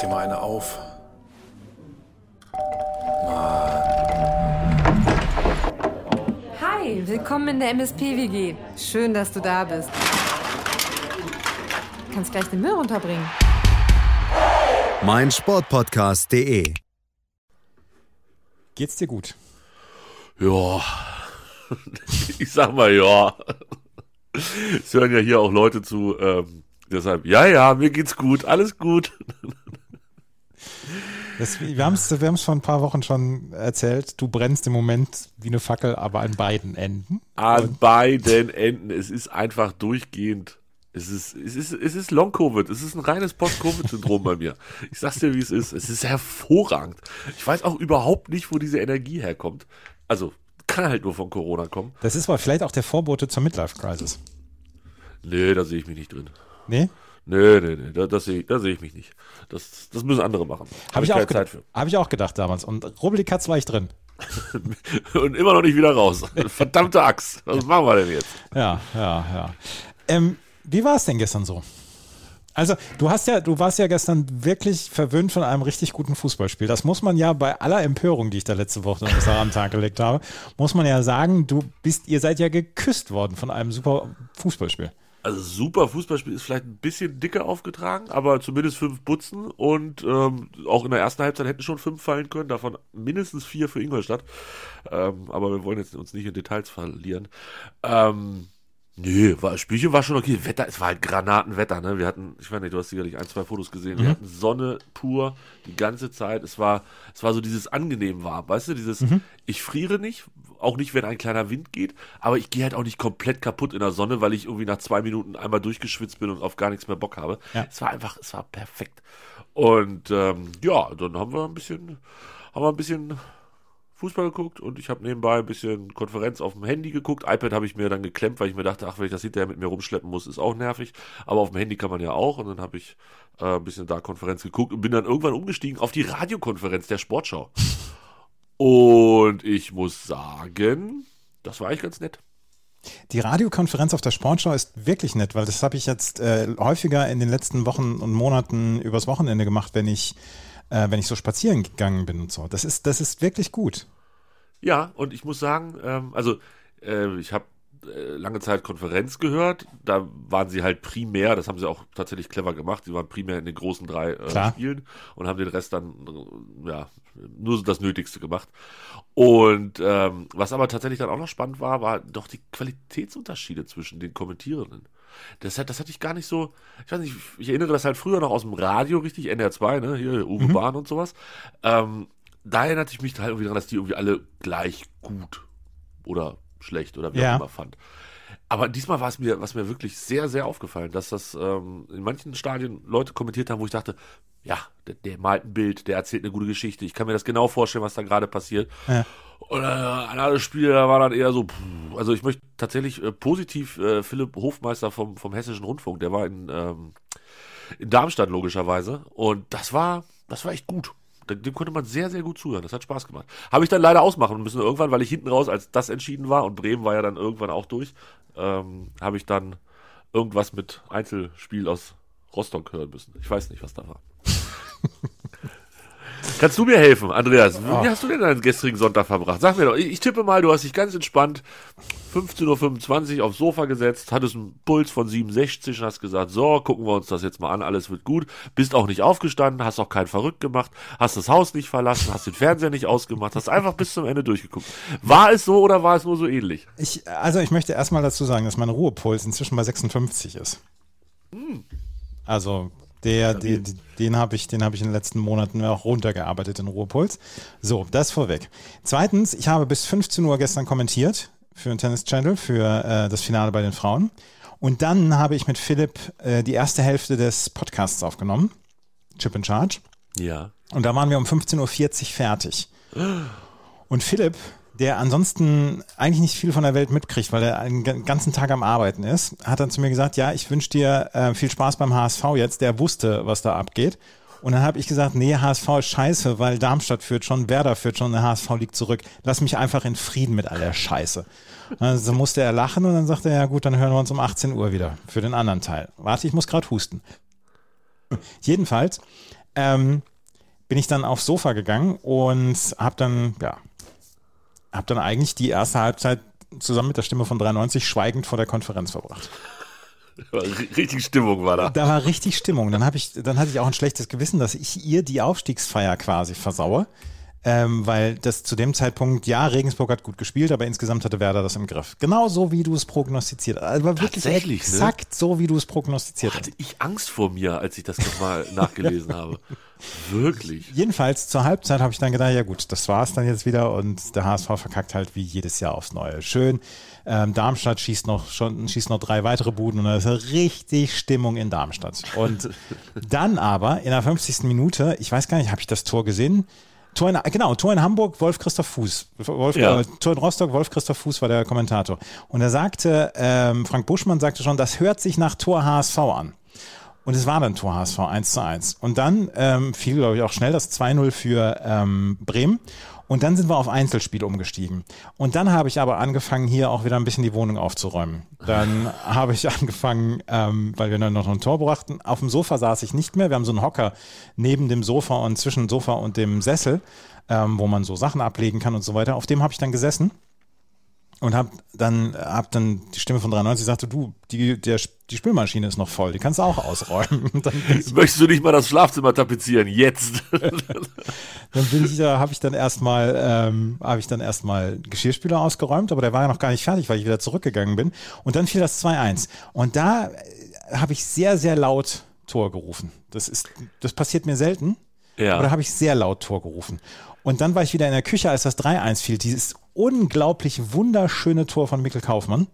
dir mal eine auf. Hi, willkommen in der MSP-WG. Schön, dass du da bist. Du kannst gleich den Müll runterbringen. mein Sportpodcast.de. Geht's dir gut? Ja. Ich sag mal ja. Es hören ja hier auch Leute zu. Ähm, deshalb, ja, ja, mir geht's gut, alles gut. Das, wir haben es wir haben's vor ein paar Wochen schon erzählt. Du brennst im Moment wie eine Fackel, aber an beiden Enden. An beiden Enden. Es ist einfach durchgehend. Es ist, es ist, es ist Long-Covid. Es ist ein reines Post-Covid-Syndrom bei mir. Ich sag's dir, wie es ist. Es ist hervorragend. Ich weiß auch überhaupt nicht, wo diese Energie herkommt. Also, kann halt nur von Corona kommen. Das ist aber vielleicht auch der Vorbote zur Midlife-Crisis. Nee, da sehe ich mich nicht drin. Nee? Nee, nee, nee, da, das sehe seh ich mich nicht. Das, das müssen andere machen. Habe ich, auch Zeit hab ich auch gedacht damals. Und Rubbelkatz war ich drin. für. Und immer noch nicht wieder raus. Verdammte Axt. Was machen wir denn jetzt? Ja, ja, ja. Ähm, wie war es denn gestern so? Also, du hast ja, du warst ja gestern wirklich verwöhnt von einem richtig guten Fußballspiel. Das muss man ja bei aller Empörung, die ich da letzte Woche am Tag gelegt habe, muss man ja sagen, du bist, ihr seid ja geküsst worden von einem super Fußballspiel. Also super Fußballspiel ist vielleicht ein bisschen dicker aufgetragen, aber zumindest fünf Butzen und ähm, auch in der ersten Halbzeit hätten schon fünf fallen können, davon mindestens vier für Ingolstadt. Ähm, aber wir wollen jetzt uns nicht in Details verlieren. Ähm, nee, war, das Spielchen war schon okay. Wetter, es war halt Granatenwetter, ne? Wir hatten, ich weiß nicht, du hast sicherlich ein, zwei Fotos gesehen. Wir hatten Sonne pur die ganze Zeit. Es war, es war so dieses angenehm warm, weißt du, dieses, ich friere nicht, auch nicht, wenn ein kleiner Wind geht, aber ich gehe halt auch nicht komplett kaputt in der Sonne, weil ich irgendwie nach zwei Minuten einmal durchgeschwitzt bin und auf gar nichts mehr Bock habe. Ja. Es war einfach, es war perfekt. Und ähm, ja, dann haben wir ein bisschen, haben wir ein bisschen Fußball geguckt und ich habe nebenbei ein bisschen Konferenz auf dem Handy geguckt. iPad habe ich mir dann geklemmt, weil ich mir dachte, ach, wenn ich das hinterher mit mir rumschleppen muss, ist auch nervig. Aber auf dem Handy kann man ja auch. Und dann habe ich äh, ein bisschen da Konferenz geguckt und bin dann irgendwann umgestiegen auf die Radiokonferenz der Sportschau. Und ich muss sagen, das war eigentlich ganz nett. Die Radiokonferenz auf der Sportschau ist wirklich nett, weil das habe ich jetzt äh, häufiger in den letzten Wochen und Monaten übers Wochenende gemacht, wenn ich, äh, wenn ich so spazieren gegangen bin und so. Das ist, das ist wirklich gut. Ja, und ich muss sagen, ähm, also äh, ich habe lange Zeit Konferenz gehört. Da waren sie halt primär, das haben sie auch tatsächlich clever gemacht, sie waren primär in den großen drei äh. Spielen und haben den Rest dann äh, ja nur so das Nötigste gemacht. Und ähm, was aber tatsächlich dann auch noch spannend war, war doch die Qualitätsunterschiede zwischen den Kommentierenden. Das, hat, das hatte ich gar nicht so, ich weiß nicht, ich erinnere das halt früher noch aus dem Radio, richtig, NR2, ne, hier Uwe Bahn und sowas. Ähm, da erinnerte ich mich halt irgendwie daran, dass die irgendwie alle gleich gut oder schlecht oder wie Ja. auch immer fand. Aber diesmal war es mir, was mir wirklich sehr, sehr aufgefallen, dass das ähm, in manchen Stadien Leute kommentiert haben, wo ich dachte, ja, der, der malt ein Bild, der erzählt eine gute Geschichte. Ich kann mir das genau vorstellen, was da gerade passiert. Ja. Und äh, ein anderes Spiel, da war dann eher so, puh, also ich möchte tatsächlich äh, positiv äh, Philipp Hofmeister vom, vom Hessischen Rundfunk, der war in, ähm, in Darmstadt logischerweise. Und das war, das war echt gut. Dem konnte man sehr, sehr gut zuhören. Das hat Spaß gemacht. Habe ich dann leider ausmachen müssen irgendwann, weil ich hinten raus, als das entschieden war und Bremen war ja dann irgendwann auch durch, ähm, habe ich dann irgendwas mit Einzelspiel aus Rostock hören müssen. Ich weiß nicht, was da war. Kannst du mir helfen, Andreas? Wie hast du denn deinen gestrigen Sonntag verbracht? Sag mir doch, ich, tippe mal, du hast dich ganz entspannt 15.25 Uhr aufs Sofa gesetzt, hattest einen Puls von 67 und hast gesagt, so, gucken wir uns das jetzt mal an, alles wird gut. Bist auch nicht aufgestanden, hast auch keinen verrückt gemacht, hast das Haus nicht verlassen, hast den Fernseher nicht ausgemacht, hast einfach bis zum Ende durchgeguckt. War es so oder war es nur so ähnlich? Ich, also ich möchte erstmal dazu sagen, dass mein Ruhepuls inzwischen bei 56 ist. Also der, die, den habe ich, den habe ich in den letzten Monaten auch runtergearbeitet, den Ruhepuls. So, das vorweg. Zweitens, ich habe bis 15 Uhr gestern kommentiert für den Tennis Channel, für äh, das Finale bei den Frauen. Und dann habe ich mit Philipp äh, die erste Hälfte des Podcasts aufgenommen. Chip in Charge. Ja. Und da waren wir um 15.40 Uhr fertig. Und Philipp, der ansonsten eigentlich nicht viel von der Welt mitkriegt, weil er einen ga- ganzen Tag am Arbeiten ist, hat dann zu mir gesagt, ja, ich wünsche dir äh, viel Spaß beim HSV jetzt. Der wusste, was da abgeht. Und dann habe ich gesagt, nee, HSV ist scheiße, weil Darmstadt führt schon, Werder führt schon, der HSV liegt zurück. Lass mich einfach in Frieden mit all der Scheiße. Also musste er lachen und dann sagte er, ja gut, dann hören wir uns um 18 Uhr wieder für den anderen Teil. Warte, ich muss gerade husten. Jedenfalls ähm, bin ich dann aufs Sofa gegangen und habe dann, ja, habe dann eigentlich die erste Halbzeit zusammen mit der Stimme von 93 schweigend vor der Konferenz verbracht. Richtig Stimmung war da. Da war richtig Stimmung. Dann, hab ich, dann hatte ich auch ein schlechtes Gewissen, dass ich ihr die Aufstiegsfeier quasi versaue. Ähm, weil das zu dem Zeitpunkt, ja, Regensburg hat gut gespielt, aber insgesamt hatte Werder das im Griff. Genau so, wie du es prognostiziert hast. Also wirklich Tatsächlich, ne? exakt so, wie du es prognostiziert hast. Hatte ich Angst vor mir, als ich das nochmal nachgelesen habe. Wirklich. Jedenfalls zur Halbzeit habe ich dann gedacht, ja gut, das war's dann jetzt wieder und der HSV verkackt halt wie jedes Jahr aufs Neue. Schön. Ähm, Darmstadt schießt noch schon schießt noch drei weitere Buden und da ist richtig Stimmung in Darmstadt. Und dann aber in der 50. Minute, ich weiß gar nicht, habe ich das Tor gesehen? Tor in, genau, Tor in Hamburg, Wolf Christoph Fuß. Wolf, Ja. äh, Tor in Rostock, Wolf Christoph Fuß war der Kommentator. Und er sagte, ähm, Frank Buschmann sagte schon, das hört sich nach Tor HSV an. Und es war dann Tor HSV 1 zu 1. Und dann ähm, fiel, glaube ich, auch schnell das 2-0 für ähm, Bremen. Und dann sind wir auf Einzelspiel umgestiegen. Und dann habe ich aber angefangen, hier auch wieder ein bisschen die Wohnung aufzuräumen. Dann habe ich angefangen, ähm, weil wir dann noch ein Tor brachten. Auf dem Sofa saß ich nicht mehr. Wir haben so einen Hocker neben dem Sofa und zwischen Sofa und dem Sessel, ähm, wo man so Sachen ablegen kann und so weiter. Auf dem habe ich dann gesessen und hab dann hab dann die Stimme von 93 sagte, du, die, der, die Spülmaschine ist noch voll, die kannst du auch ausräumen. Möchtest du nicht mal das Schlafzimmer tapezieren? Jetzt. dann bin ich da, habe ich dann erstmal, ähm, habe ich dann erstmal Geschirrspüler ausgeräumt, aber der war ja noch gar nicht fertig, weil ich wieder zurückgegangen bin. Und dann fiel das 2-1. Und da äh, habe ich sehr, sehr laut Tor gerufen. Das ist, das passiert mir selten. Ja. Aber da habe ich sehr laut Tor gerufen. Und dann war ich wieder in der Küche, als das 3-1 fiel. Dieses unglaublich wunderschöne Tor von Mikkel Kaufmann.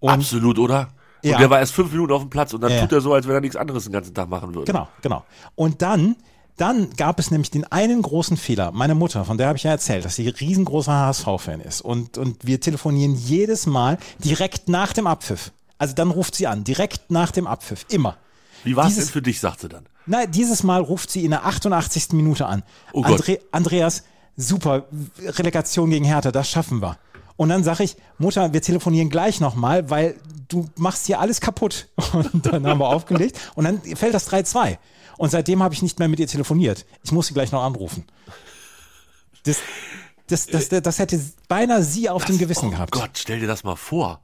Und Absolut, oder? Und Ja. der war erst fünf Minuten auf dem Platz und dann Ja. tut er so, als wenn er nichts anderes den ganzen Tag machen würde. Genau, genau. Und dann, dann gab es nämlich den einen großen Fehler. Meine Mutter, von der habe ich ja erzählt, dass sie riesengroßer HSV-Fan ist. Und, und wir telefonieren jedes Mal direkt nach dem Abpfiff. Also dann ruft sie an, direkt nach dem Abpfiff. Immer. Wie war es denn für dich, sagt sie dann? Nein, dieses Mal ruft sie in der 88. Minute an. Oh Gott. Andre, Andreas, super, Relegation gegen Hertha, das schaffen wir. Und dann sage ich, Mutter, wir telefonieren gleich nochmal, weil du machst hier alles kaputt. Und dann haben wir aufgelegt und dann fällt das 3-2. Und seitdem habe ich nicht mehr mit ihr telefoniert. Ich muss sie gleich noch anrufen. Das, das, das, das, das hätte beinahe sie auf dem Gewissen oh gehabt. Gott, stell dir das mal vor.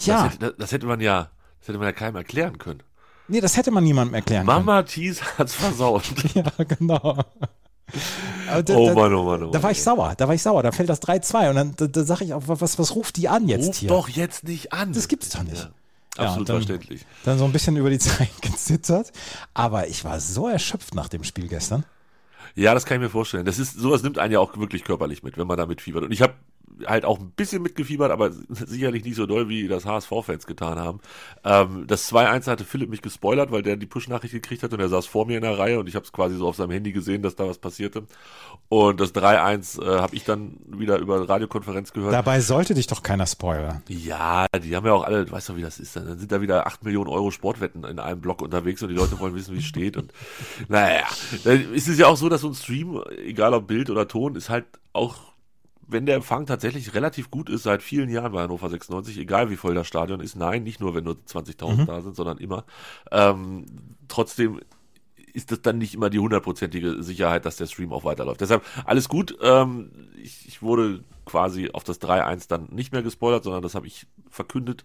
ja, Das, hätte, das hätte man ja, das hätte man ja keinem erklären können. nee, das hätte man niemandem erklären können. Mama Thies hat's versaut. Ja, genau. Da- Oh da- Mann, oh Mann, oh Da Mann. war ich sauer, da war ich sauer, da fällt das 3-2 und dann da, da sage ich auch, was, was ruft die an jetzt Ruf hier? doch jetzt nicht an. Das gibt's doch nicht. Ja, absolut Ja, dann- verständlich. Dann so ein bisschen über die Zeit gezittert, aber ich war so erschöpft nach dem Spiel gestern. Ja, das kann ich mir vorstellen. Das ist, sowas nimmt einen ja auch wirklich körperlich mit, wenn man da mitfiebert. Und ich habe halt auch ein bisschen mitgefiebert, aber sicherlich nicht so doll, wie das HSV-Fans getan haben. Ähm, das 2-1 hatte Philipp mich gespoilert, weil der die Push-Nachricht gekriegt hat und er saß vor mir in der Reihe und ich habe es quasi so auf seinem Handy gesehen, dass da was passierte. Und das 3-1 äh, habe ich dann wieder über Radiokonferenz gehört. Dabei sollte dich doch keiner spoilern. Ja, die haben ja auch alle, du weißt doch, wie das ist. Dann sind da wieder 8 Millionen Euro Sportwetten in einem Block unterwegs und die Leute wollen wissen, wie es steht. Und naja, dann ist es ja auch so, dass so ein Stream, egal ob Bild oder Ton, ist halt auch, wenn der Empfang tatsächlich relativ gut ist, seit vielen Jahren bei Hannover 96, egal wie voll das Stadion ist, nein, nicht nur, wenn nur 20.000 da sind, sondern immer. Ähm, trotzdem ist das dann nicht immer die hundertprozentige Sicherheit, dass der Stream auch weiterläuft. Deshalb alles gut. Ähm, ich, ich wurde quasi auf das 3-1 dann nicht mehr gespoilert, sondern das habe ich verkündet,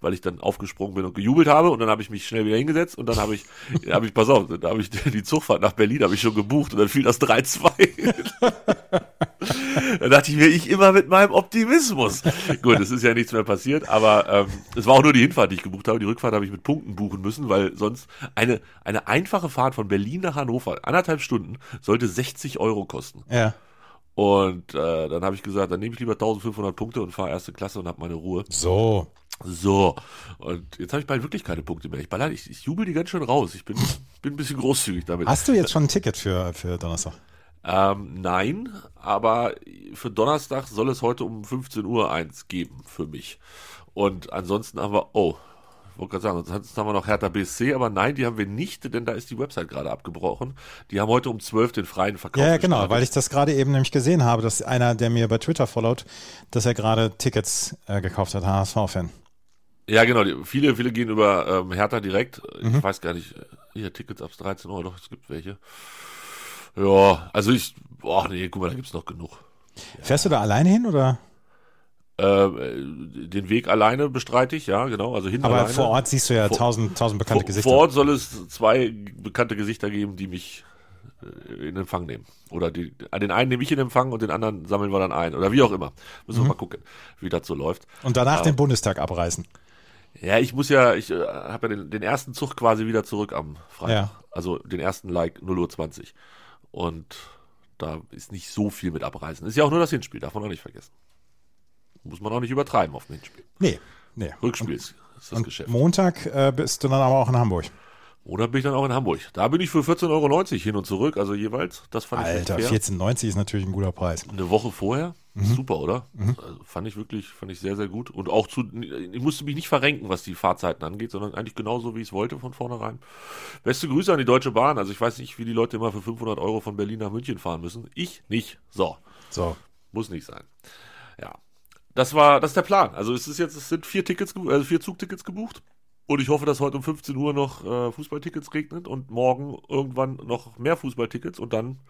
weil ich dann aufgesprungen bin und gejubelt habe und dann habe ich mich schnell wieder hingesetzt und dann habe ich, habe ich, pass auf, da habe ich die Zugfahrt nach Berlin habe ich schon gebucht und dann fiel das 3-2. da dachte ich mir, ich immer mit meinem Optimismus. Gut, es ist ja nichts mehr passiert, aber ähm, es war auch nur die Hinfahrt, die ich gebucht habe. Die Rückfahrt habe ich mit Punkten buchen müssen, weil sonst eine, eine einfache Fahrt von Berlin nach Hannover, anderthalb Stunden, sollte 60 Euro kosten. Ja. Und äh, dann habe ich gesagt, dann nehme ich lieber 1500 Punkte und fahre erste Klasse und habe meine Ruhe. So. So, und jetzt habe ich bald wirklich keine Punkte mehr. Ich, baller, ich, ich jubel die ganz schön raus. Ich bin, bin ein bisschen großzügig damit. Hast du jetzt schon ein Ticket für, für Donnerstag? Ähm, nein, aber für Donnerstag soll es heute um 15 Uhr eins geben für mich. Und ansonsten haben wir, oh, ich wollte gerade sagen, ansonsten haben wir noch Hertha BSC, aber nein, die haben wir nicht, denn da ist die Website gerade abgebrochen. Die haben heute um 12 den freien Verkauf. Ja, ja, genau, gestartet. weil ich das gerade eben nämlich gesehen habe, dass einer, der mir bei Twitter followt, dass er gerade Tickets äh, gekauft hat, HSV-Fan. Ja, genau. Die, viele, viele gehen über ähm, Hertha direkt. Mhm. Ich weiß gar nicht. hier Tickets ab 13 Uhr, doch, es gibt welche. Ja, also ich, boah, nee, guck mal, da gibt's noch genug. Fährst du da alleine hin oder? Äh, den Weg alleine bestreite ich, ja, genau. Also hin Aber alleine. vor Ort siehst du ja Vor- tausend, tausend bekannte vor, Gesichter. vor Ort soll es zwei bekannte Gesichter geben, die mich äh, in Empfang nehmen. Oder die, an den einen nehme ich in Empfang und den anderen sammeln wir dann ein. Oder wie auch immer. Müssen Mhm. wir mal gucken, wie das so läuft. Und danach den Bundestag abreißen. Ja, ich muss ja, ich äh, habe ja den, den ersten Zug quasi wieder zurück am Freitag. Ja. Also den ersten Like 0 Uhr 20. Und da ist nicht so viel mit abreißen. Ist ja auch nur das Hinspiel, darf man auch nicht vergessen. Muss man auch nicht übertreiben auf dem Hinspiel. Nee, nee. Rückspiel ist, ist das Und Geschäft. Montag äh, bist du dann aber auch in Hamburg. Oder bin ich dann auch in Hamburg. Da bin ich für 14,90 Euro hin und zurück, also jeweils. Das fand ich Alter, fair. 14,90 ist natürlich ein guter Preis. Eine Woche vorher. Mhm. Super, oder? Also fand ich wirklich, fand ich sehr, sehr gut. Und auch zu, ich musste mich nicht verrenken, was die Fahrzeiten angeht, sondern eigentlich genauso, wie ich es wollte von vornherein. Beste Grüße an die Deutsche Bahn. Also ich weiß nicht, wie die Leute immer für 500 Euro von Berlin nach München fahren müssen. Ich nicht. So. So. Muss nicht sein. Ja. Das war, das ist der Plan. Also es ist jetzt, es sind vier Tickets, also vier Zugtickets gebucht. Und ich hoffe, dass heute um 15 Uhr noch äh, Fußballtickets regnet und morgen irgendwann noch mehr Fußballtickets und dann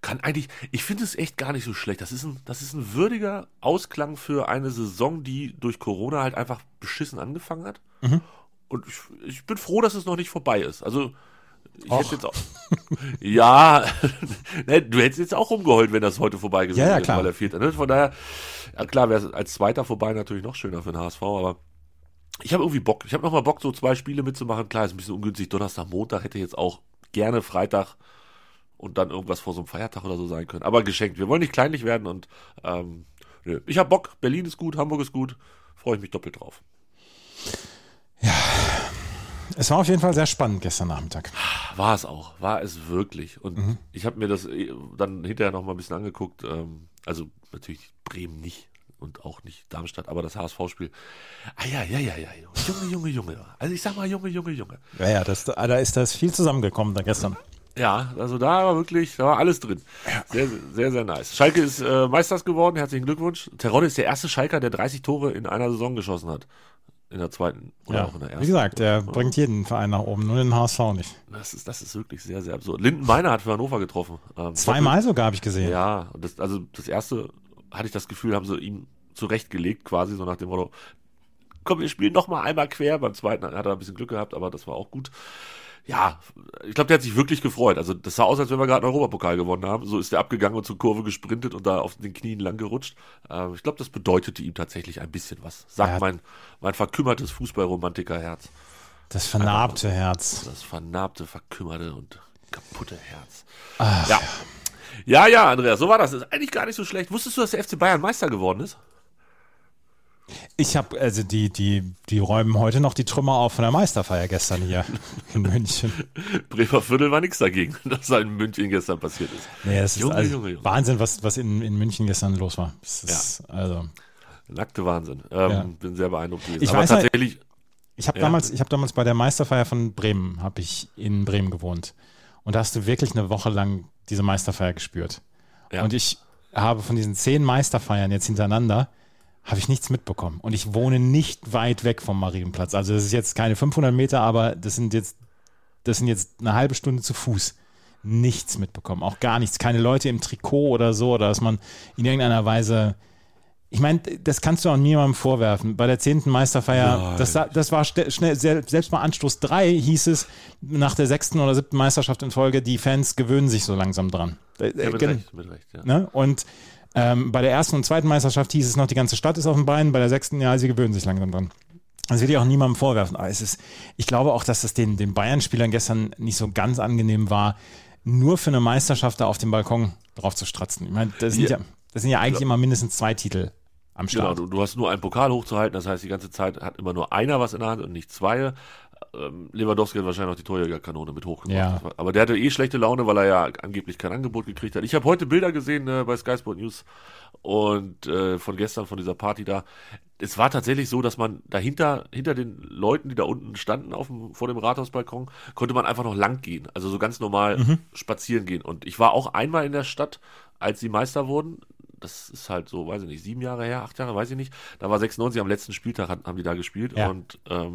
kann eigentlich, ich finde es echt gar nicht so schlecht. Das ist ein, das ist ein würdiger Ausklang für eine Saison, die durch Corona halt einfach beschissen angefangen hat. Und ich, ich bin froh, dass es noch nicht vorbei ist. Also ich Och. hätte jetzt auch. ja, ne, du hättest jetzt auch rumgeheult, wenn das heute vorbei gewesen Ja, ja, wäre, klar. weil er vierte. Ne? Von daher, ja klar, wäre es als Zweiter vorbei natürlich noch schöner für den HSV, aber ich habe irgendwie Bock. Ich habe nochmal Bock, so zwei Spiele mitzumachen. Klar, ist ein bisschen ungünstig. Donnerstag, Montag hätte jetzt auch gerne Freitag und dann irgendwas vor so einem Feiertag oder so sein können. Aber geschenkt. Wir wollen nicht kleinlich werden und ähm, nö. ich habe Bock. Berlin ist gut, Hamburg ist gut. Freue ich mich doppelt drauf. Es war auf jeden Fall sehr spannend gestern Nachmittag. War es auch, war es wirklich. Und ich habe mir das äh, dann hinterher noch mal ein bisschen angeguckt. Ähm, also natürlich Bremen nicht und auch nicht Darmstadt, aber das HSV-Spiel. Ah ja, ja, ja, ja, Junge, Junge, Junge. Also ich sag mal Junge, Junge, Junge. Ja, ja, das, da ist das viel zusammengekommen da gestern. Ja, also da war wirklich, da war alles drin. Sehr, sehr, sehr nice. Schalke ist äh, Meisters geworden, herzlichen Glückwunsch. Terodde ist der erste Schalker, der 30 Tore in einer Saison geschossen hat. In der zweiten oder Ja. auch in der ersten. Wie gesagt, der bringt jeden Verein nach oben, nur den HSV nicht. Das ist, das ist wirklich sehr, sehr absurd. Linden Meiner hat für Hannover getroffen. Ähm, Zweimal sogar habe ich gesehen. Ja, das, also das erste hatte ich das Gefühl, haben sie ihm zurechtgelegt, quasi so nach dem Motto, komm, wir spielen noch mal einmal quer. Beim zweiten hat er ein bisschen Glück gehabt, aber das war auch gut. Ja, ich glaube, der hat sich wirklich gefreut. Also das sah aus, als wenn wir gerade einen Europapokal gewonnen haben. So ist er abgegangen und zur Kurve gesprintet und da auf den Knien lang gerutscht. Ähm, ich glaube, das bedeutete ihm tatsächlich ein bisschen was. Sagt Ja. mein, mein verkümmertes Fußballromantikerherz. Das vernarbte Herz. Das vernarbte, verkümmerte und kaputte Herz. ja. Ja, ja, Andreas, so war das. Ist eigentlich gar nicht so schlecht. Wusstest du, dass der FC Bayern Meister geworden ist? Ich habe, also die, die, die räumen heute noch die Trümmer auf von der Meisterfeier gestern hier in München. Bremer Viertel war nichts dagegen, dass da in München gestern passiert ist. Nee, das ist Junge, also Junge, Junge. Wahnsinn, was, was in, in München gestern los war. Ist, also, Nackte Wahnsinn. Ähm, Ja. Bin sehr beeindruckt gewesen. Ich Aber weiß halt- tatsächlich, ich habe Ja. damals, ich habe damals bei der Meisterfeier von Bremen, habe ich in Bremen gewohnt. Und da hast du wirklich eine Woche lang diese Meisterfeier gespürt. Ja. Und ich habe von diesen zehn Meisterfeiern jetzt hintereinander, habe ich nichts mitbekommen. Und ich wohne nicht weit weg vom Marienplatz. Also das ist jetzt keine 500 Meter, aber das sind jetzt, das sind jetzt eine halbe Stunde zu Fuß. Nichts mitbekommen, auch gar nichts. Keine Leute im Trikot oder so, oder dass man in irgendeiner Weise ich meine, das kannst du auch niemandem vorwerfen. Bei der zehnten Meisterfeier, das, das war schnell, sel- selbst bei Anstoß 3 hieß es nach der sechsten oder siebten Meisterschaft in Folge, die Fans gewöhnen sich so langsam dran. Äh, ja, mit gen- Recht, mit Recht, ja. Ne? Und ähm, bei der ersten und zweiten Meisterschaft hieß es noch, die ganze Stadt ist auf den Beinen. Bei der sechsten, ja, sie gewöhnen sich langsam dran. Das will ich auch niemandem vorwerfen. Aber es ist, ich glaube auch, dass es den, den Bayern-Spielern gestern nicht so ganz angenehm war, nur für eine Meisterschaft da auf dem Balkon drauf zu stratzen. Ich meine, das sind ja, Ja. Das sind ja eigentlich immer mindestens zwei Titel am Genau, Start. du, du hast nur einen Pokal hochzuhalten, das heißt, die ganze Zeit hat immer nur einer was in der Hand und nicht zwei. Ähm, Lewandowski hat wahrscheinlich noch die Torjägerkanone mit hochgebracht. Ja. Aber der hatte eh schlechte Laune, weil er ja angeblich kein Angebot gekriegt hat. Ich habe heute Bilder gesehen äh, bei Sky Sport News und äh, von gestern, von dieser Party da. Es war tatsächlich so, dass man dahinter, hinter den Leuten, die da unten standen auf dem, vor dem Rathausbalkon, konnte man einfach noch lang gehen. Also so ganz normal Mhm. spazieren gehen. Und ich war auch einmal in der Stadt, als sie Meister wurden. Das ist halt so, weiß ich nicht, sieben Jahre her, acht Jahre, weiß ich nicht. Da war 96 am letzten Spieltag, haben die da gespielt. Ja. Und ähm,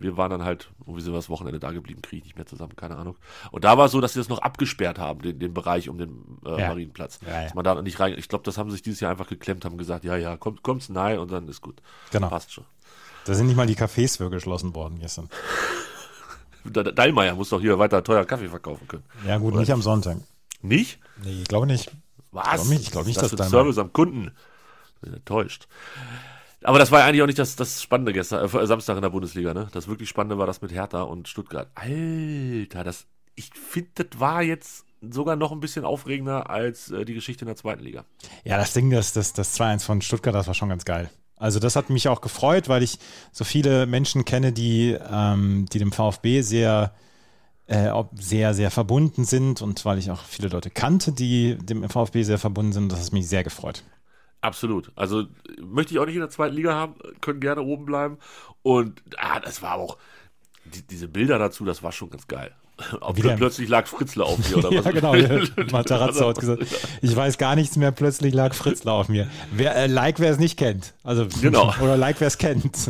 wir waren dann halt, sind wir das Wochenende da geblieben, kriege ich nicht mehr zusammen, keine Ahnung. Und da war es so, dass sie das noch abgesperrt haben, den, den Bereich um den äh, Ja. Marienplatz. Ja, ja. Dass man da nicht rein, ich glaube, das haben sich dieses Jahr einfach geklemmt, haben gesagt, ja, ja, kommt, kommt's nahe und dann ist gut. Genau. Passt schon. Da sind nicht mal die Cafés für geschlossen worden gestern. Da- da- Dallmayr muss doch hier weiter teuer Kaffee verkaufen können. Ja, gut, nicht am Sonntag. Nicht? Nee, ich glaube nicht. Was? glaub nicht- ich glaub nicht, das dass Dallmayr- Service am Kunden. Bin enttäuscht. Aber das war ja eigentlich auch nicht das, das Spannende gestern, äh, Samstag in der Bundesliga, ne? Das wirklich Spannende war das mit Hertha und Stuttgart. Alter, das, ich finde, das war jetzt sogar noch ein bisschen aufregender als äh, die Geschichte in der zweiten Liga. Ja, das Ding, das, das, das 2-1 von Stuttgart, das war schon ganz geil. Also das hat mich auch gefreut, weil ich so viele Menschen kenne, die, ähm, die dem VfB sehr, äh, ob- sehr, sehr verbunden sind und weil ich auch viele Leute kannte, die dem VfB sehr verbunden sind. Das hat mich sehr gefreut. Absolut. Also äh, möchte ich auch nicht in der zweiten Liga haben, können gerne oben bleiben. Und ah, das war auch, die, diese Bilder dazu, das war schon ganz geil. Ob Wieder- plötzlich lag Fritzler auf mir oder ja, was? genau. Ja. Materazzo hat gesagt, ich weiß gar nichts mehr, plötzlich lag Fritzler auf mir. Wer, äh, like, wer es nicht kennt. Also, Genau. Oder like, wer es kennt.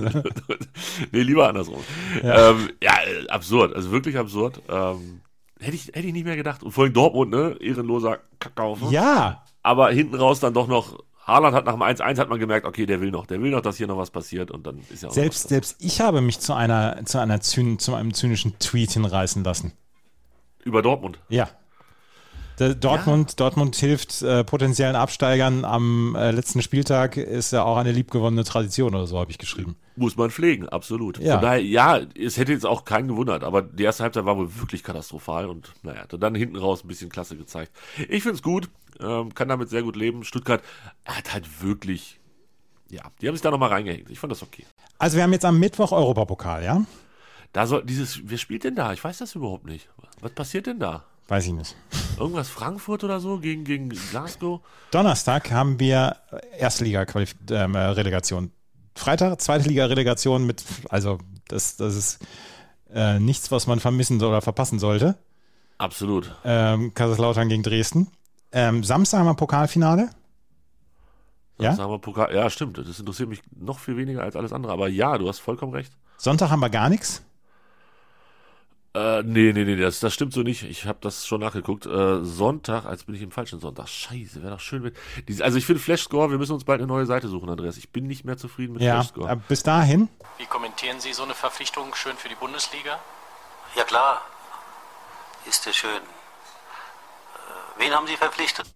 nee, lieber andersrum. Ja, ähm, ja äh, absurd. Also wirklich absurd. Ähm, hätte, ich, hätte ich nicht mehr gedacht. Und vor allem Dortmund, ne? Ehrenloser Kackhaufen. ja, Aber hinten raus dann doch noch. Haaland hat nach dem 1-1 hat man gemerkt, okay, der will noch, der will noch, dass hier noch was passiert und dann ist ja auch selbst, selbst ich habe mich zu einer, zu einer Zyn, zu einem zynischen Tweet hinreißen lassen. über Dortmund. Ja. Der Dortmund, Dortmund hilft äh, potenziellen Absteigern am äh, letzten Spieltag, ist ja auch eine liebgewonnene Tradition oder so, habe ich geschrieben. Muss man pflegen, absolut. Ja. Von daher, ja, es hätte jetzt auch keinen gewundert, aber die erste Halbzeit war wohl wirklich katastrophal und naja, dann hinten raus ein bisschen Klasse gezeigt. Ich find's gut, ähm, kann damit sehr gut leben. Stuttgart hat halt wirklich, ja, die haben sich da nochmal reingehängt. Ich fand das okay. Also wir haben jetzt am Mittwoch Europapokal, ja? Da soll dieses, wer spielt denn da? Ich weiß das überhaupt nicht. Was passiert denn da? Weiß ich nicht. Irgendwas Frankfurt oder so gegen, gegen Glasgow? Donnerstag haben wir Erstliga-Relegation. Freitag, zweite Liga-Relegation mit, also das, das ist äh, nichts, was man vermissen oder verpassen sollte. Absolut. Ähm, Kaiserslautern gegen Dresden. Ähm, Samstag haben wir Pokalfinale. Ja? Sagen wir Pokal. Ja, stimmt. Das interessiert mich noch viel weniger als alles andere. Aber ja, du hast vollkommen recht. Sonntag haben wir gar nichts. Äh, nee, nee, nee, das, das stimmt so nicht. Ich habe das schon nachgeguckt. Äh, Sonntag, als bin ich im falschen Sonntag. Scheiße, wäre doch schön. Wenn, diese, also ich finde Flashscore, wir müssen uns bald eine neue Seite suchen, Andreas. Ich bin nicht mehr zufrieden mit Ja, Flashscore. äh, bis dahin. Wie kommentieren Sie so eine Verpflichtung schön für die Bundesliga? Ja klar, ist ja schön. Äh, wen haben Sie verpflichtet?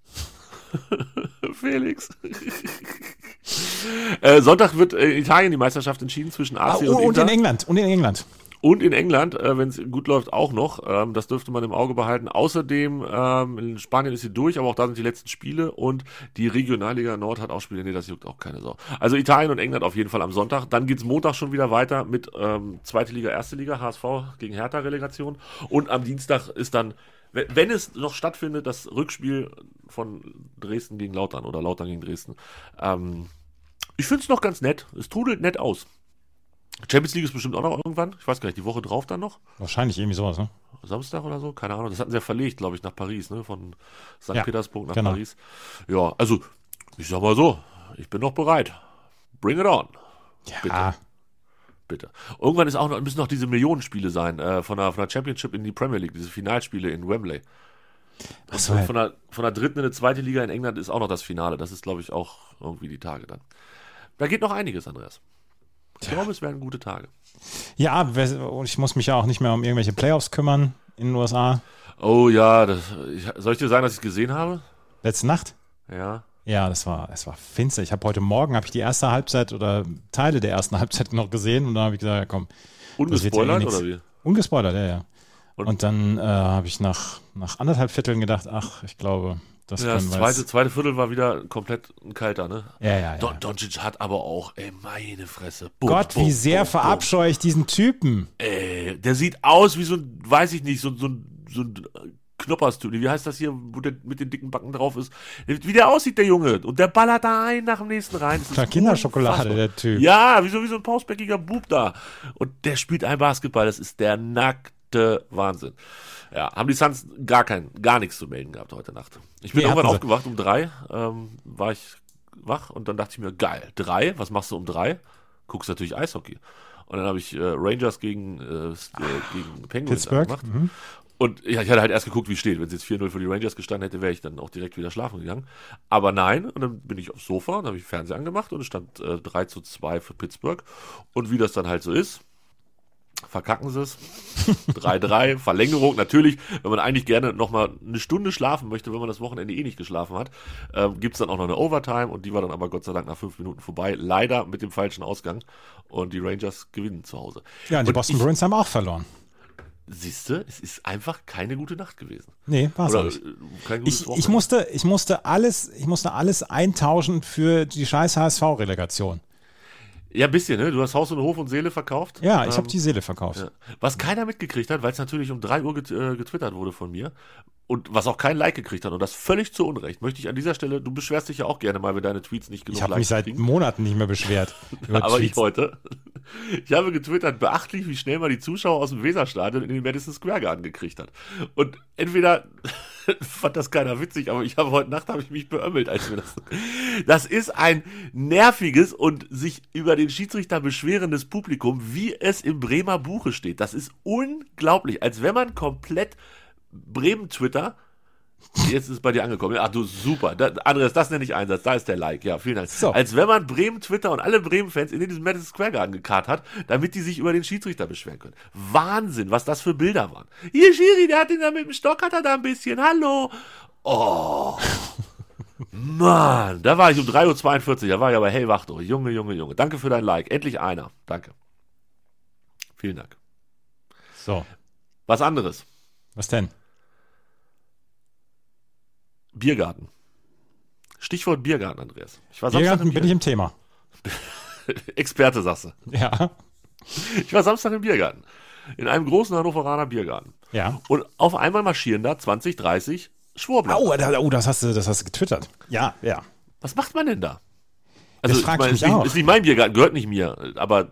Felix. äh, Sonntag wird in Italien die Meisterschaft entschieden zwischen Ah, AC und, und, und Inter. in England. Und in England. Und in England, äh, wenn es gut läuft, auch noch. Ähm, das dürfte man im Auge behalten. Außerdem, ähm, in Spanien ist sie durch, aber auch da sind die letzten Spiele. Und die Regionalliga Nord hat auch Spiele. Nee, das juckt auch keine Sau. Also Italien und England auf jeden Fall am Sonntag. Dann geht's Montag schon wieder weiter mit ähm, zweite Liga, erste Liga, HSV gegen Hertha Relegation. Und am Dienstag ist dann, wenn, es noch stattfindet, das Rückspiel von Dresden gegen Lautern oder Lautern gegen Dresden. Ähm, ich find's noch ganz nett. Es trudelt nett aus. Champions League ist bestimmt auch noch irgendwann. Ich weiß gar nicht, die Woche drauf dann noch. Wahrscheinlich irgendwie sowas, ne? Samstag oder so? Keine Ahnung. Das hatten sie ja verlegt, glaube ich, nach Paris, ne? Von St. Ja, Petersburg nach genau. Paris. Ja, also, ich sag mal so, ich bin noch bereit. Bring it on. Ja. Bitte. Irgendwann ist auch noch, müssen noch diese Millionenspiele sein, äh, von, der, von der Championship in die Premier League, diese Finalspiele in Wembley. So, von, der, von der dritten in die zweite Liga in England ist auch noch das Finale. Das ist, glaube ich, auch irgendwie die Tage dann. Da geht noch einiges, Andreas. Ich glaube, es werden gute Tage. Ja, und ich muss mich ja auch nicht mehr um irgendwelche Playoffs kümmern in den USA. Oh ja, das, ich, soll ich dir sagen, dass ich es gesehen habe? Letzte Nacht. Ja. Ja, das war, es war finster. Ich habe heute Morgen habe ich die erste Halbzeit oder Teile der ersten Halbzeit noch gesehen und dann habe ich gesagt, ja, komm, eh Ungespoilert oder wie? Ungespoilert, ja, ja. Und- Und, dann äh, habe ich nach, nach anderthalb Vierteln gedacht, ach, ich glaube, das Ja, das zweite, zweite Viertel war wieder komplett ein kalter, ne? Ja, ja, Don, ja. Doncic hat aber auch, ey, meine Fresse. Bum, Gott, bum, wie sehr bum, verabscheue ich diesen Typen. Ey, der sieht aus wie so ein, weiß ich nicht, so, so ein, so ein Knopperstüli. Wie heißt das hier, wo der mit den dicken Backen drauf ist? Wie der aussieht, der Junge. Und der ballert da ein nach dem nächsten rein. Das ist Klar, Kinderschokolade, unfassbar. der Typ. Ja, wie so, wie so ein pausbäckiger Bub da. Und der spielt ein Basketball. Das ist der nackte Wahnsinn. Ja, haben die Suns gar kein, gar nichts zu melden gehabt heute Nacht. Ich bin Nee, irgendwann aufgewacht um drei, ähm, war ich wach und dann dachte ich mir, geil, drei, was machst du um drei? Guckst natürlich Eishockey. Und dann habe ich äh, Rangers gegen, äh, äh, gegen Penguins Pittsburgh, gemacht. mhm. Und ja, ich hatte halt erst geguckt, wie steht. Wenn es jetzt 4-0 für die Rangers gestanden hätte, wäre ich dann auch direkt wieder schlafen gegangen. Aber nein, und dann bin ich aufs Sofa und habe ich Fernseher angemacht und es stand äh, 3 zu 2 für Pittsburgh. Und wie das dann halt so ist, verkacken sie es. 3-3, Verlängerung. Natürlich, wenn man eigentlich gerne nochmal eine Stunde schlafen möchte, wenn man das Wochenende eh nicht geschlafen hat, ähm, gibt es dann auch noch eine Overtime und die war dann aber Gott sei Dank nach fünf Minuten vorbei. Leider mit dem falschen Ausgang. Und die Rangers gewinnen zu Hause. Ja, und die Und Boston ich- Bruins haben auch verloren. Siehste, es ist einfach keine gute Nacht gewesen. Nee, war es nicht. äh, Ich, musste, ich, musste alles, ich musste alles eintauschen für die scheiß HSV-Relegation. Ja, ein bisschen, ne? Du hast Haus und Hof und Seele verkauft. Ja, ich Ähm, habe die Seele verkauft. Ja. Was keiner mitgekriegt hat, weil es natürlich um 3 Uhr get, äh, getwittert wurde von mir und was auch kein Like gekriegt hat und das völlig zu Unrecht, möchte ich an dieser Stelle, du beschwerst dich ja auch gerne mal, wenn deine Tweets nicht genug Ich habe mich seit kriegen. Monaten nicht mehr beschwert. Aber ich Tweets. heute. Ich habe getwittert, beachtlich, wie schnell man die Zuschauer aus dem Weserstadion in den Madison Square Garden gekriegt hat. Und entweder fand das keiner witzig, aber ich habe heute Nacht habe ich mich beömmelt, als mir das. Das ist ein nerviges und sich über den Schiedsrichter beschwerendes Publikum, wie es im Bremer Buche steht. Das ist unglaublich, als wenn man komplett Bremen Twitter Jetzt ist es bei dir angekommen. Ach du, super. Da, Andreas, das nenne ich Einsatz. Da ist der Like. Ja, vielen Dank. So. Als wenn man Bremen Twitter und alle Bremen-Fans in diesen Madison Square Garden gekarrt hat, damit die sich über den Schiedsrichter beschweren können. Wahnsinn, was das für Bilder waren. Hier, Schiri, der hat den da mit dem Stock, hat er da ein bisschen. Hallo. Oh. Mann, da war ich um 3.42 Uhr. Da war ich aber hellwach. Oh, Junge, Junge, Junge. Danke für dein Like. Endlich einer. Danke. Vielen Dank. So, Was anderes. was denn? Biergarten. Stichwort Biergarten, Andreas. Ich war Samstag Biergarten im bin ich im Thema. Experte, sagst du. Ja, Ich war Samstag im Biergarten. In einem großen Hannoveraner Biergarten. ja. Und auf einmal marschieren da 20, 30 Schwurbler. Da, oh, das hast du, das hast du getwittert. Ja, ja. Was macht man denn da? Also, Das frag ich meine, mich ist, nicht, auch. ist nicht mein Biergarten, gehört nicht mir. Aber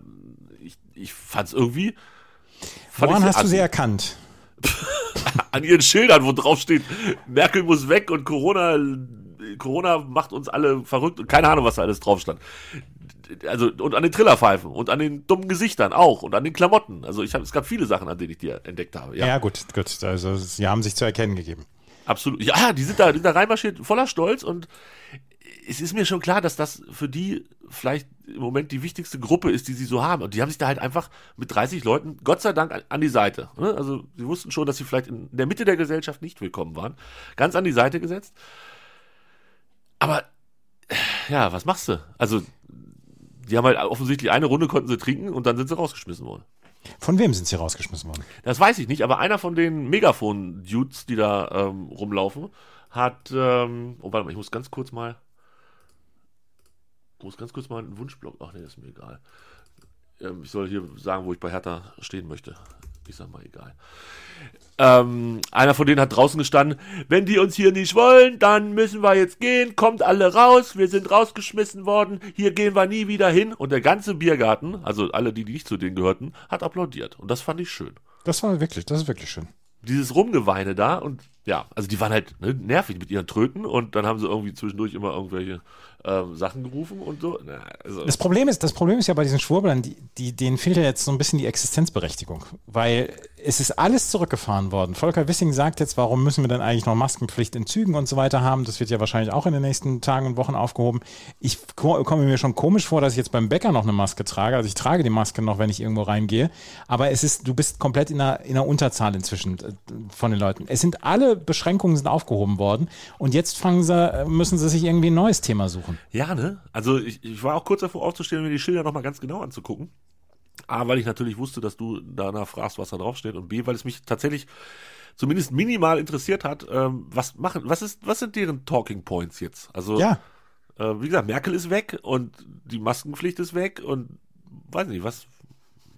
ich, ich fand's irgendwie. Fand Woran hast du sie erkannt? An ihren Schildern, wo drauf steht, Merkel muss weg und Corona, Corona macht uns alle verrückt und keine Ahnung, was da alles drauf stand. Also, und an den Trillerpfeifen und an den dummen Gesichtern auch und an den Klamotten. Also, ich hab, es gab viele Sachen, an denen ich die entdeckt habe. Ja, Ja, gut, gut. Also sie haben sich zu erkennen gegeben. absolut. Ja, die sind da, die sind da reinmarschiert, voller Stolz und es ist mir schon klar, dass das für die vielleicht im Moment die wichtigste Gruppe ist, die sie so haben. Und die haben sich da halt einfach mit 30 Leuten, Gott sei Dank, an, an die Seite. Ne? Also sie wussten schon, dass sie vielleicht in der Mitte der Gesellschaft nicht willkommen waren. Ganz an die Seite gesetzt. Aber ja, was machst du? Also die haben halt offensichtlich eine Runde konnten sie trinken und dann sind sie rausgeschmissen worden. Von wem sind sie rausgeschmissen worden? Das weiß ich nicht, aber einer von den Megafon-Dudes, die da ähm, rumlaufen, hat. Ähm, oh, warte mal, ich muss ganz kurz mal. Muss ganz kurz mal einen Wunschblock. Ach nee, ist mir egal. Ähm, ich soll hier sagen, wo ich bei Hertha stehen möchte. Ich sag mal egal. Ähm, einer von denen hat draußen gestanden, wenn die uns hier nicht wollen, dann müssen wir jetzt gehen, kommt alle raus, wir sind rausgeschmissen worden, hier gehen wir nie wieder hin. Und der ganze Biergarten, also alle, die nicht zu denen gehörten, hat applaudiert. Und das fand ich schön Das war wirklich, das ist wirklich schön. dieses Rumgeweine da und ja, also die waren halt ne, nervig mit ihren Tröten und dann haben sie irgendwie zwischendurch immer irgendwelche ähm, Sachen gerufen und so. Na, also, Das Problem ist, das Problem ist ja bei diesen Schwurblern, die, die, denen fehlt ja jetzt so ein bisschen die Existenzberechtigung, weil es ist alles zurückgefahren worden. Volker Wissing sagt jetzt, warum müssen wir denn eigentlich noch Maskenpflicht in Zügen und so weiter haben? Das wird ja wahrscheinlich auch in den nächsten Tagen und Wochen aufgehoben. Ich ko- komme mir schon komisch vor, dass ich jetzt beim Bäcker noch eine Maske trage. Also ich trage die Maske noch, wenn ich irgendwo reingehe. Aber es ist, du bist komplett in einer, in einer Unterzahl inzwischen äh, von den Leuten. Es sind alle Beschränkungen sind aufgehoben worden und jetzt fangen sie, äh, müssen sie sich irgendwie ein neues Thema suchen. Ja, ne? Also ich, ich war auch kurz davor aufzustehen, mir die Schilder nochmal ganz genau anzugucken. A, weil ich natürlich wusste, dass du danach fragst, was da draufsteht und B, weil es mich tatsächlich zumindest minimal interessiert hat, ähm, was machen, was ist, was sind deren Talking Points jetzt? Also, Ja, äh, wie gesagt, Merkel ist weg und die Maskenpflicht ist weg und weiß nicht, was.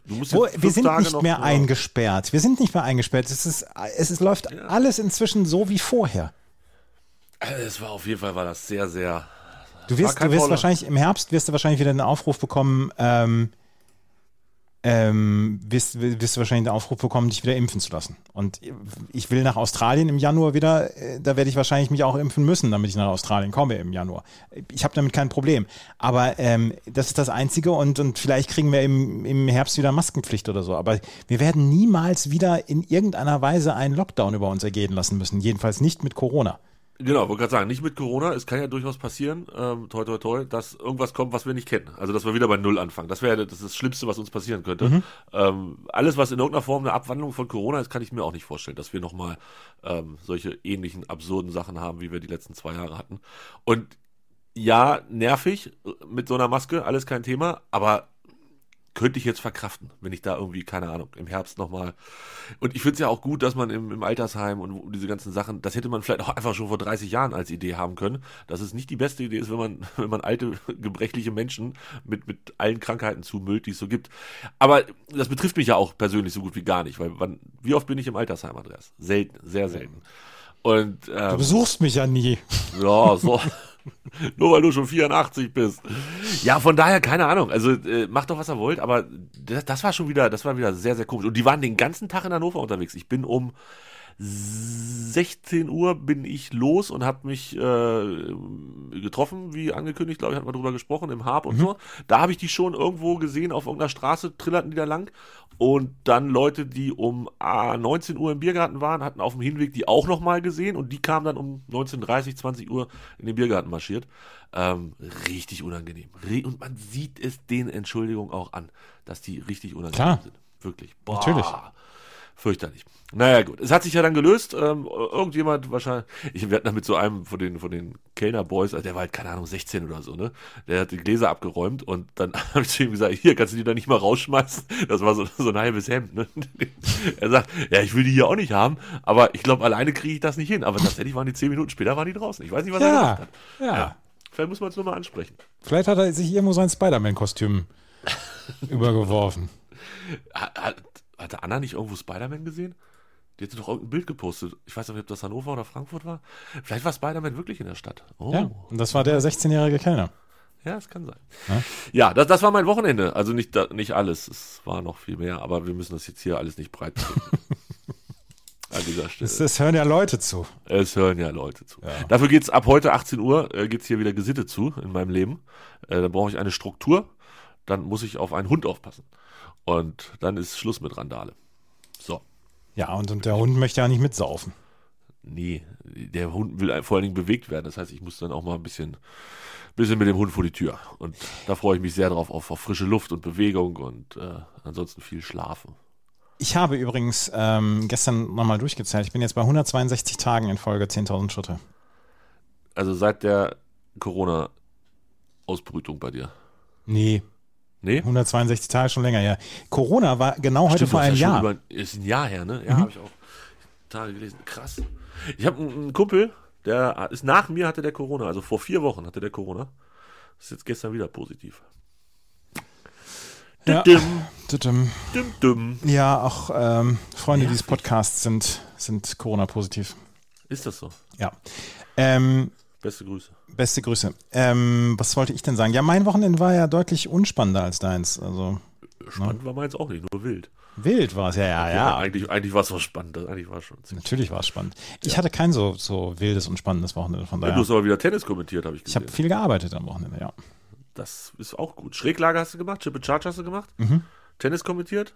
Du musst Wo, wir sind Tage nicht noch- mehr ja. eingesperrt. Wir sind nicht mehr eingesperrt. Es, ist, es ist, läuft alles inzwischen so wie vorher. Äh, Es war auf jeden Fall war das sehr, sehr. Du wirst, du wirst wahrscheinlich im Herbst wirst du wahrscheinlich wieder einen Aufruf bekommen. Ähm, ähm, wirst, wirst du wahrscheinlich den Aufruf bekommen, dich wieder impfen zu lassen. Und ich will nach Australien im Januar wieder, äh, da werde ich wahrscheinlich mich auch impfen müssen, damit ich nach Australien komme im Januar. Ich habe damit kein Problem. Aber ähm, das ist das Einzige und, und vielleicht kriegen wir im, im Herbst wieder Maskenpflicht oder so. Aber wir werden niemals wieder in irgendeiner Weise einen Lockdown über uns ergehen lassen müssen. Jedenfalls nicht mit Corona. Genau, wollte gerade sagen, nicht mit Corona. Es kann ja durchaus passieren, ähm, toi toi toi, dass irgendwas kommt, was wir nicht kennen. Also dass wir wieder bei Null anfangen. Das wäre das, das Schlimmste, was uns passieren könnte. Mhm. Ähm, alles, was in irgendeiner Form eine Abwandlung von Corona ist, kann ich mir auch nicht vorstellen, dass wir nochmal ähm, solche ähnlichen absurden Sachen haben, wie wir die letzten zwei Jahre hatten. Und ja, nervig äh, mit so einer Maske, alles kein Thema, aber könnte ich jetzt verkraften, wenn ich da irgendwie, keine Ahnung, im Herbst nochmal. Und ich finde es ja auch gut, dass man im, im Altersheim und diese ganzen Sachen, das hätte man vielleicht auch einfach schon vor 30 Jahren als Idee haben können, dass es nicht die beste Idee ist, wenn man, wenn man alte, gebrechliche Menschen mit, mit allen Krankheiten zumüllt, die es so gibt. Aber das betrifft mich ja auch persönlich so gut wie gar nicht, weil wann, wie oft bin ich im Altersheim, Andreas? Selten, sehr selten. Und, ähm, Du besuchst mich ja nie. ja, so. Nur weil du schon 84 bist. Ja, von daher, keine Ahnung. Also äh, macht doch, was ihr wollt, aber das, das war schon wieder, das war wieder sehr, sehr komisch. Und die waren den ganzen Tag in Hannover unterwegs. Ich bin um 16 Uhr bin ich los und habe mich äh, getroffen, wie angekündigt, glaube ich, hatten wir drüber gesprochen, im Harp und so. Da habe ich die schon irgendwo gesehen, auf irgendeiner Straße trillerten die da lang. Und dann Leute, die um ah, 19 Uhr im Biergarten waren, hatten auf dem Hinweg die auch nochmal gesehen und die kamen dann um 19.30, 20 Uhr in den Biergarten marschiert. Ähm, richtig unangenehm. Und man sieht es den Entschuldigungen auch an, dass die richtig unangenehm Klar. sind. Wirklich. Boah. Natürlich. Fürchterlich. Naja, gut. Es hat sich ja dann gelöst. Ähm, irgendjemand wahrscheinlich. Ich werde dann mit so einem von den, von den Kellner-Boys, also der war halt, keine Ahnung, 16 oder so, ne? Der hat die Gläser abgeräumt und dann habe ich zu ihm gesagt, hier, kannst du die da nicht mal rausschmeißen? Das war so, so ein halbes Hemd, ne? Er sagt, ja, ich will die hier auch nicht haben, aber ich glaube, alleine kriege ich das nicht hin. Aber tatsächlich waren die 10 Minuten später waren die draußen. Ich weiß nicht, was er Ja, gemacht hat. ja. Vielleicht muss man es nur mal ansprechen. Vielleicht hat er sich irgendwo sein Spider-Man-Kostüm übergeworfen. Hat, hat, hatte Anna nicht irgendwo Spider-Man gesehen? Die hatte doch irgendein Bild gepostet. Ich weiß nicht, ob das Hannover oder Frankfurt war. Vielleicht war Spider-Man wirklich in der Stadt. Oh. Ja, und das war der 16-jährige Kellner. Ja, das kann sein. Ja, das, das war mein Wochenende. Also nicht, da- nicht alles. Es war noch viel mehr, aber wir müssen das jetzt hier alles nicht breit. An dieser Stelle. Es, es hören ja Leute zu. Es hören ja Leute zu. Dafür geht's ab heute 18 Uhr, äh, geht's hier wieder Gesitte zu in meinem Leben. Äh, dann brauche ich eine Struktur. Dann muss ich auf einen Hund aufpassen. Und dann ist Schluss mit Randale. So. Ja, und, und der Hund möchte ja nicht mitsaufen. Nee, der Hund will vor allen Dingen bewegt werden. Das heißt, ich muss dann auch mal ein bisschen, bisschen mit dem Hund vor die Tür. Und da freue ich mich sehr drauf, auf, auf frische Luft und Bewegung und äh, ansonsten viel Schlafen. Ich habe übrigens ähm, gestern nochmal durchgezählt. Ich bin jetzt bei 162 Tagen in Folge 10.000 Schritte. Also seit der Corona-Ausbrütung bei dir. Nee, Nee? 162 Tage schon länger her. Corona war genau heute Stimmt, vor das einem ja Jahr. Über, ist ein Jahr her, ne? Ja, habe ich auch Tage gelesen. Krass. Ich habe einen, Kumpel, der ist nach mir hatte der Corona, also vor vier Wochen hatte der Corona. Ist jetzt gestern wieder positiv. Ja. Dim, dim. Ja, auch ähm, Freunde dieses Podcasts sind, sind Corona-positiv. Ist das so? Ja. Ähm, Beste Grüße. beste Grüße. Ähm, was wollte ich denn sagen? Ja, mein Wochenende war ja deutlich unspannender als deins. Also Spannend war meins auch nicht, nur wild. wild war es, ja, ja, ja. Eigentlich, eigentlich war es was spannend. Eigentlich war es schon. Natürlich war es spannend. Ich hatte kein so, so wildes und spannendes Wochenende, von Du daher. hast aber wieder Tennis kommentiert, habe ich Ich gesehen. habe viel gearbeitet am Wochenende, ja. das ist auch gut. Schräglage hast du gemacht, Chip and Charge hast du gemacht, Mhm. Tennis kommentiert,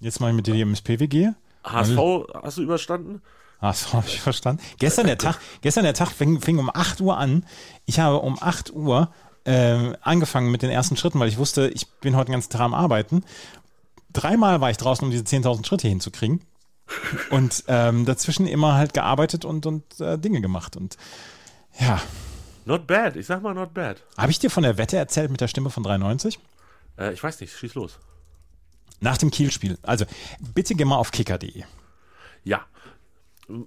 Jetzt mal mit dir die MSP-WG. HSV hast du überstanden. Ah, so habe ich verstanden. Gestern der Tag, gestern der Tag fing, fing um 8 Uhr an. Ich habe um 8 Uhr ähm, angefangen mit den ersten Schritten, weil ich wusste, ich bin heute den ganzen Tag am Arbeiten. Dreimal war ich draußen, um diese 10.000 Schritte hinzukriegen. Und ähm, dazwischen immer halt gearbeitet und, und äh, Dinge gemacht. Und ja, Not bad, ich sag mal not bad. habe ich dir von der Wette erzählt mit der Stimme von 93? Äh, ich weiß nicht, schieß los. Nach dem Kielspiel. Also bitte geh mal auf kicker.de. Ja.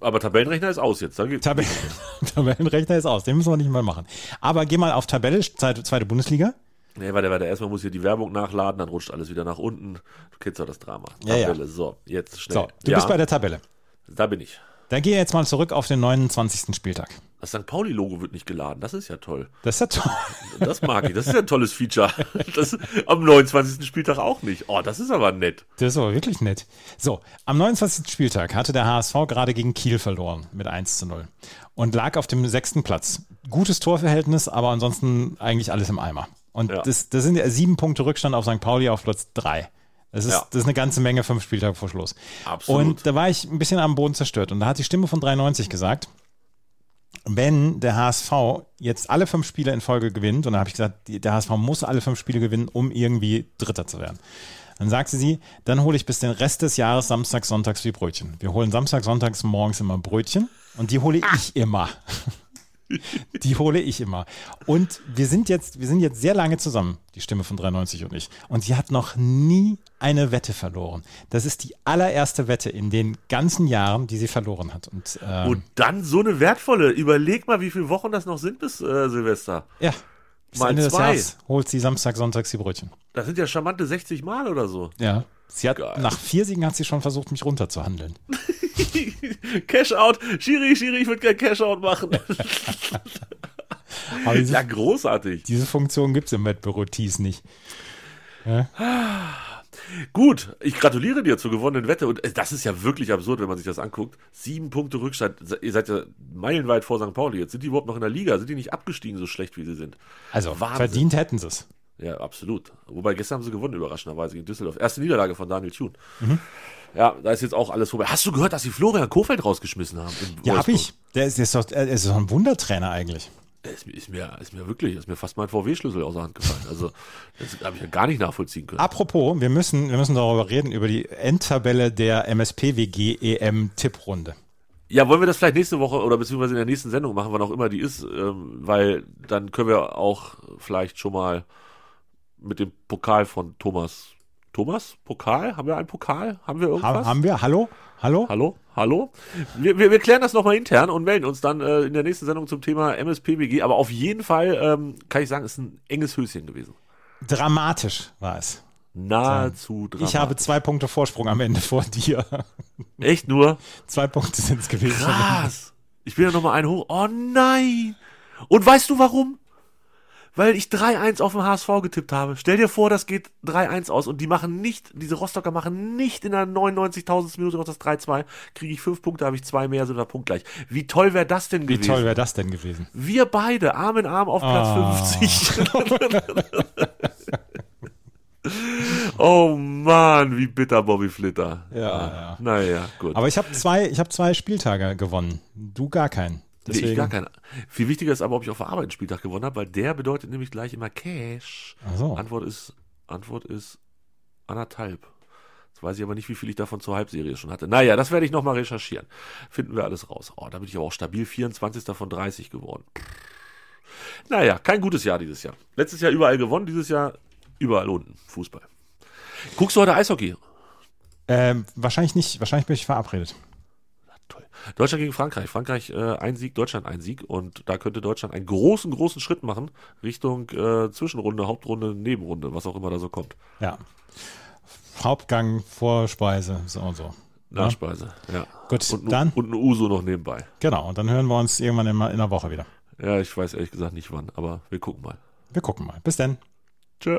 Aber Tabellenrechner ist aus jetzt. Tabellen, Tabellenrechner ist aus, den müssen wir nicht mal machen. Aber geh mal auf Tabelle, zweite, Bundesliga. nee, warte, warte. Erstmal muss hier die Werbung nachladen, dann rutscht alles wieder nach unten. Du kennst doch das Drama. Ja, ja. Tabelle. So, jetzt schnell. So, du ja, bist bei der Tabelle. da bin ich. Da gehe jetzt mal zurück auf den 29. Spieltag. Das St. Pauli-Logo wird nicht geladen. Das ist ja toll. Das ist ja toll. Das mag ich. Das ist ja ein tolles Feature. Das am 29. Spieltag auch nicht. Oh, das ist aber nett. Das ist aber wirklich nett. So, am 29. Spieltag hatte der HSV gerade gegen Kiel verloren mit 1 zu 0 und lag auf dem sechsten Platz. Gutes Torverhältnis, aber ansonsten eigentlich alles im Eimer. Und Ja. das, das sind ja sieben Punkte Rückstand auf St. Pauli auf Platz drei. Das ist, Ja. das ist eine ganze Menge, fünf Spieltage vor Schluss. Absolut. Und da war ich ein bisschen am Boden zerstört. Und da hat die Stimme von 93 gesagt, wenn der HSV jetzt alle fünf Spiele in Folge gewinnt, und da habe ich gesagt, der HSV muss alle fünf Spiele gewinnen, um irgendwie Dritter zu werden. Dann sagte sie, dann hole ich bis den Rest des Jahres samstags, sonntags die Brötchen. Wir holen samstags, sonntags morgens immer Brötchen und die hole ich immer. Die hole ich immer. Und wir sind jetzt, wir sind jetzt sehr lange zusammen, die Stimme von 93 und ich. Und sie hat noch nie eine Wette verloren. Das ist die allererste Wette in den ganzen Jahren, die sie verloren hat. Und, ähm, Und dann so eine wertvolle. Überleg mal, wie viele Wochen das noch sind bis äh, Silvester. ja, bis mal Ende des zwei. Jahres holt sie Samstag, sonntags die Brötchen. Das sind ja charmante 60 Mal oder so. Ja. Sie hat, Geil. nach vier Siegen hat sie schon versucht, mich runterzuhandeln. Cash-out. Schiri, Schiri, ich würde gerne Cash-out machen. Aber diese, ja, großartig. diese Funktion gibt es im Wettbüro Tees nicht. Gut, ich gratuliere dir zur gewonnenen Wette. Und äh, das ist ja wirklich absurd, wenn man sich das anguckt. Sieben Punkte Rückstand. Ihr seid ja meilenweit vor St. Pauli. Jetzt sind die überhaupt noch in der Liga. Sind die nicht abgestiegen, so schlecht wie sie sind? Also Wahnsinn. verdient hätten sie es. Ja, absolut. Wobei gestern haben sie gewonnen, überraschenderweise gegen Düsseldorf. Erste Niederlage von Daniel Thun. Mhm. Ja, da ist jetzt auch alles vorbei. Hast du gehört, dass sie Florian Kofeld rausgeschmissen haben? Ja, hab ich. Der ist, der ist, doch, er ist doch ein Wundertrainer eigentlich. Ist, mir- ist, mir, ist mir wirklich, ist mir fast mein VW-Schlüssel aus der Hand gefallen. Also, das habe ich ja gar nicht nachvollziehen können. Apropos, wir müssen, wir müssen darüber reden, über die Endtabelle der MSPWG EM Tipprunde. Ja, wollen wir das vielleicht nächste Woche oder beziehungsweise in der nächsten Sendung machen, wann auch immer die ist, ähm, weil dann können wir auch vielleicht schon mal mit dem Pokal von Thomas. Thomas? Pokal? Haben wir einen Pokal? Haben wir irgendwas? Ha, haben wir? Hallo? Hallo? Hallo? Hallo? Wir, wir, wir klären das nochmal intern und melden uns dann äh, in der nächsten Sendung zum Thema MSPBG. Aber auf jeden Fall ähm, kann ich sagen, es ist ein enges Höschen gewesen. Dramatisch war es. Nahezu dramatisch. Ich habe zwei Punkte Vorsprung am Ende vor dir. Echt nur? zwei Punkte sind es gewesen. Krass. Ich bin ja nochmal einen hoch. Oh nein. Und weißt du warum? Weil ich 3-1 auf den HSV getippt habe. Stell dir vor, das geht 3-1 aus und die machen nicht, diese Rostocker machen nicht in der 99.000. Minute noch das 3-2. Kriege ich fünf Punkte, habe ich zwei mehr, sind wir punktgleich. Wie toll wäre das denn Wie gewesen? toll wäre das denn gewesen? Wir beide, Arm in Arm auf Platz Ah. 50. oh Mann, wie bitter Bobby Flitter. Ja, ja. Naja, gut. Aber ich habe zwei, ich habe zwei Spieltage gewonnen. Du gar keinen. Nee, ich gar keinen. Viel wichtiger ist aber, ob ich auf der Arbeit einen Spieltag gewonnen habe, weil der bedeutet nämlich gleich immer Cash. Ach so. Antwort ist, Antwort ist anderthalb. Jetzt weiß ich aber nicht, wie viel ich davon zur Halbserie schon hatte. Naja, das werde ich nochmal recherchieren. Finden wir alles raus. Oh, da bin ich aber auch stabil 24. von 30 geworden. Naja, kein gutes Jahr dieses Jahr. Letztes Jahr überall gewonnen, dieses Jahr überall unten. Fußball. Guckst du heute Eishockey? Ähm, wahrscheinlich nicht. Wahrscheinlich bin ich verabredet. Deutschland gegen Frankreich. Frankreich äh, ein Sieg, Deutschland ein Sieg. Und da könnte Deutschland einen großen, großen Schritt machen Richtung äh, Zwischenrunde, Hauptrunde, Nebenrunde, was auch immer da so kommt. Ja. Hauptgang, Vorspeise, so und so. Nachspeise, ja. Gut, und, dann- Und ein Uso noch nebenbei. Genau. Und dann hören wir uns irgendwann in, in einer Woche wieder. Ja, ich weiß ehrlich gesagt nicht wann, aber wir gucken mal. Wir gucken mal. Bis dann. Tschö.